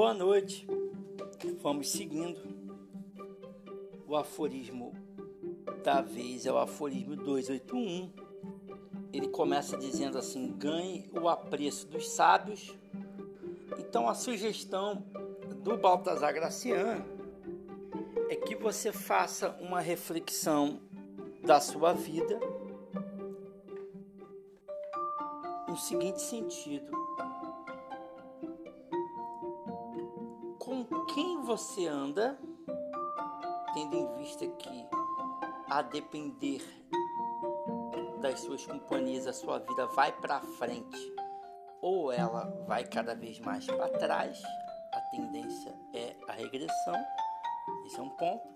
Boa noite. Vamos seguindo. O aforismo da vez é o aforismo 281. Ele começa dizendo assim: ganhe o apreço dos sábios. Então a sugestão do Baltazar Gracian é que você faça uma reflexão da sua vida no seguinte sentido: quem você anda, tendo em vista que a depender das suas companhias a sua vida vai para frente ou ela vai cada vez mais para trás, a tendência é a regressão. Esse é um ponto.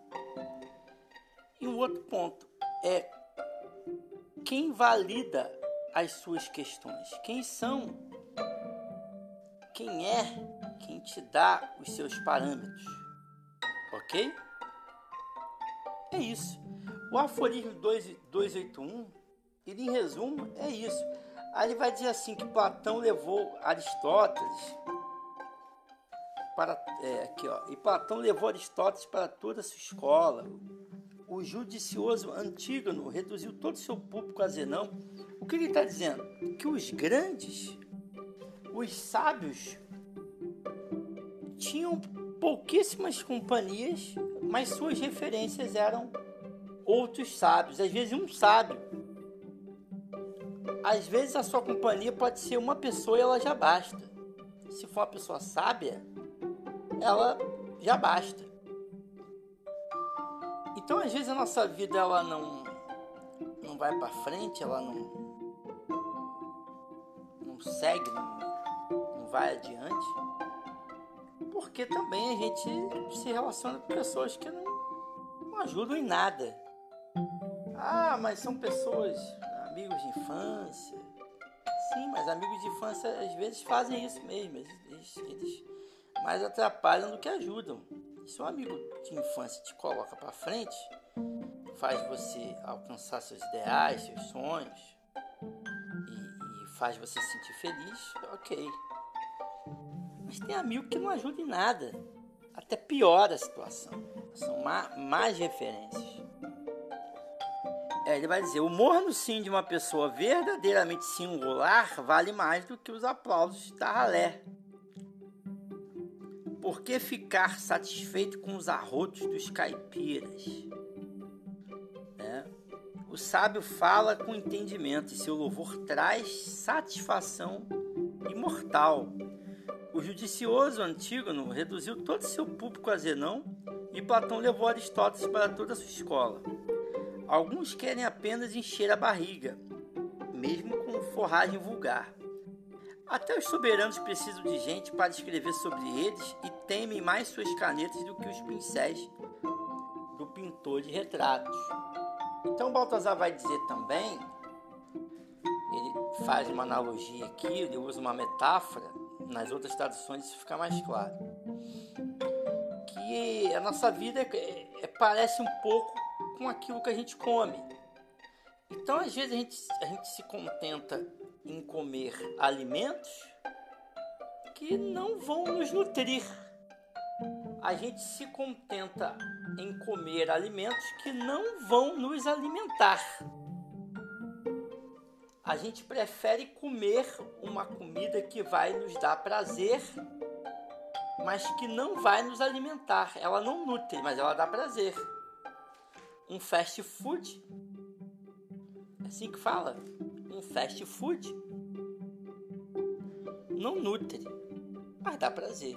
E um outro ponto é quem valida as suas questões. Quem são? Quem é quem te dá os seus parâmetros? Ok? É isso. O aforismo 281, ele em resumo é isso. Aí ele vai dizer assim que Platão levou Aristóteles para é, aqui ó, e Platão levou Aristóteles para toda a sua escola. O judicioso Antígono reduziu todo o seu público a Zenão o que ele está dizendo? Que os grandes, os sábios, tinham pouquíssimas companhias, mas suas referências eram outros sábios, às vezes um sábio. Às vezes a sua companhia pode ser uma pessoa e ela já basta. Se for uma pessoa sábia, ela já basta. Então, às vezes a nossa vida ela não não vai para frente, ela não segue, não, não vai adiante, porque também a gente se relaciona com pessoas que não, não ajudam em nada. Ah, mas são pessoas, amigos de infância. Sim, mas amigos de infância às vezes fazem isso mesmo. Eles, eles mais atrapalham do que ajudam. se um amigo de infância te coloca para frente, faz você alcançar seus ideais, seus sonhos, faz você se sentir feliz, ok. Mas tem amigo que não ajuda em nada. Até piora a situação. São má, más referências. É, ele vai dizer: o morno sim de uma pessoa verdadeiramente singular vale mais do que os aplausos da ralé. Por que ficar satisfeito com os arrotos dos caipiras? O sábio fala com entendimento e seu louvor traz satisfação imortal. O judicioso Antígono reduziu todo seu público a Zenão e Platão levou Aristóteles para toda a sua escola. Alguns querem apenas encher a barriga, mesmo com forragem vulgar. Até os soberanos precisam de gente para escrever sobre eles e temem mais suas canetas do que os pincéis do pintor de retratos. Então Baltazar vai dizer também, ele faz uma analogia aqui, ele usa uma metáfora, nas outras traduções isso fica mais claro. Que a nossa vida é, é, parece um pouco com aquilo que a gente come. Então, às vezes, a gente, a gente se contenta em comer alimentos que não vão nos nutrir. A gente se contenta em comer alimentos que não vão nos alimentar. A gente prefere comer uma comida que vai nos dar prazer, mas que não vai nos alimentar. Ela não nutre, mas ela dá prazer. Um fast food, é assim que fala, um fast food não nutre, mas dá prazer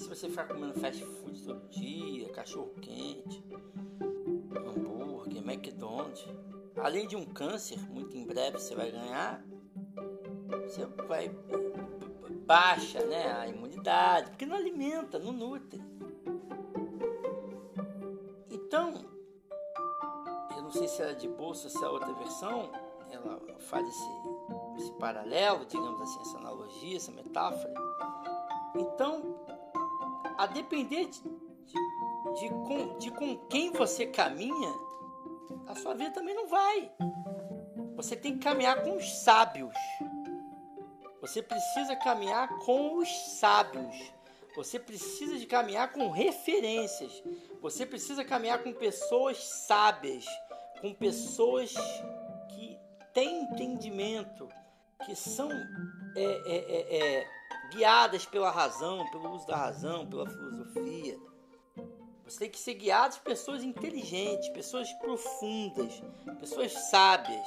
se você ficar comendo fast food todo dia, cachorro quente, hambúrguer, McDonald's, além de um câncer, muito em breve você vai ganhar, você vai baixa, né, a imunidade, porque não alimenta, não nutre. Então, eu não sei se é de bolsa, se é outra versão, ela faz esse, esse paralelo, digamos assim, essa analogia, essa metáfora. Então, a depender de, de, de, com, de com quem você caminha, a sua vida também não vai. Você tem que caminhar com os sábios. Você precisa caminhar com os sábios. Você precisa de caminhar com referências. Você precisa caminhar com pessoas sábias, com pessoas que têm entendimento, que são é, é, é, é guiadas pela razão, pelo uso da razão, pela filosofia. Você tem que ser guiado por pessoas inteligentes, pessoas profundas, pessoas sábias.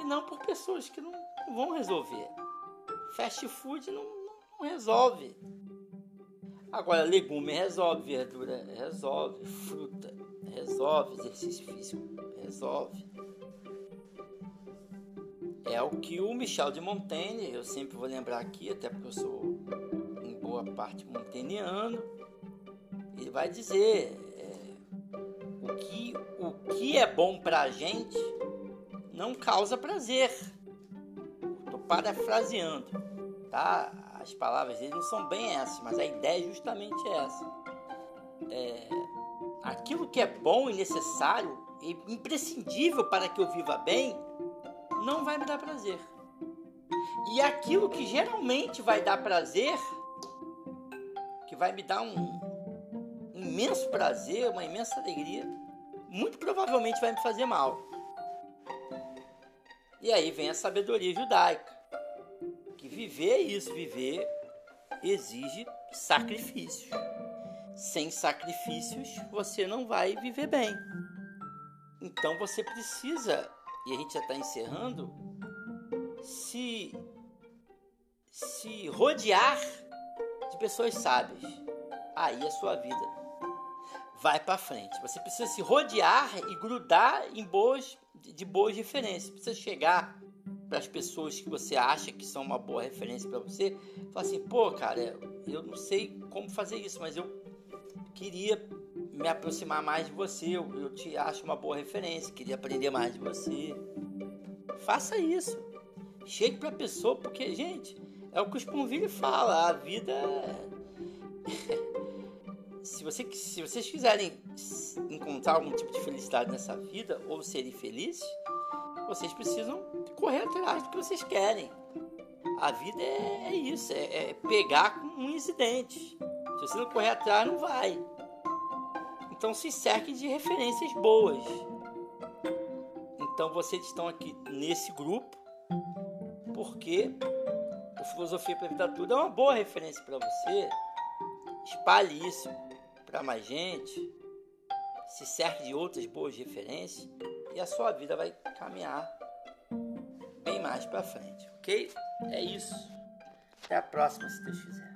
E não por pessoas que não, vão resolver. Fast food não, não resolve. Agora, legume resolve, verdura resolve, fruta resolve, exercício físico resolve. É o que o Michel de Montaigne, eu sempre vou lembrar aqui, até porque eu sou em boa parte montaigniano, ele vai dizer é, o, que, o que é bom pra gente não causa prazer. Estou parafraseando, tá? As palavras dele não são bem essas, mas a ideia é justamente essa. É, aquilo que é bom e necessário e imprescindível para que eu viva bem não vai me dar prazer. E aquilo que geralmente vai dar prazer, que vai me dar um imenso prazer, uma imensa alegria, muito provavelmente vai me fazer mal. E aí vem a sabedoria judaica, que viver isso, viver exige sacrifícios. Sem sacrifícios, você não vai viver bem. Então você precisa e a gente já está encerrando, se, se rodear de pessoas sábias, aí a sua vida vai para frente. Você precisa se rodear e grudar em boas, de boas referências. Precisa chegar para as pessoas que você acha que são uma boa referência para você, falar assim, pô, cara, eu não sei como fazer isso, mas eu queria me aproximar mais de você, eu, eu te acho uma boa referência, queria aprender mais de você. Faça isso. Chegue para a pessoa, porque, gente, é o que o Sponville fala, a vida. Se, você, se vocês quiserem encontrar algum tipo de felicidade nessa vida, ou serem felizes, vocês precisam correr atrás do que vocês querem. A vida é, é isso, é, é pegar com unhas e dentes. Se você não correr atrás, não vai. Então se cerque de referências boas. Então vocês estão aqui nesse grupo porque o Filosofia para a Vida Tudo é uma boa referência para você. Espalhe isso para mais gente. Se cerque de outras boas referências e a sua vida vai caminhar bem mais para frente, ok? É isso. Até a próxima, se Deus quiser.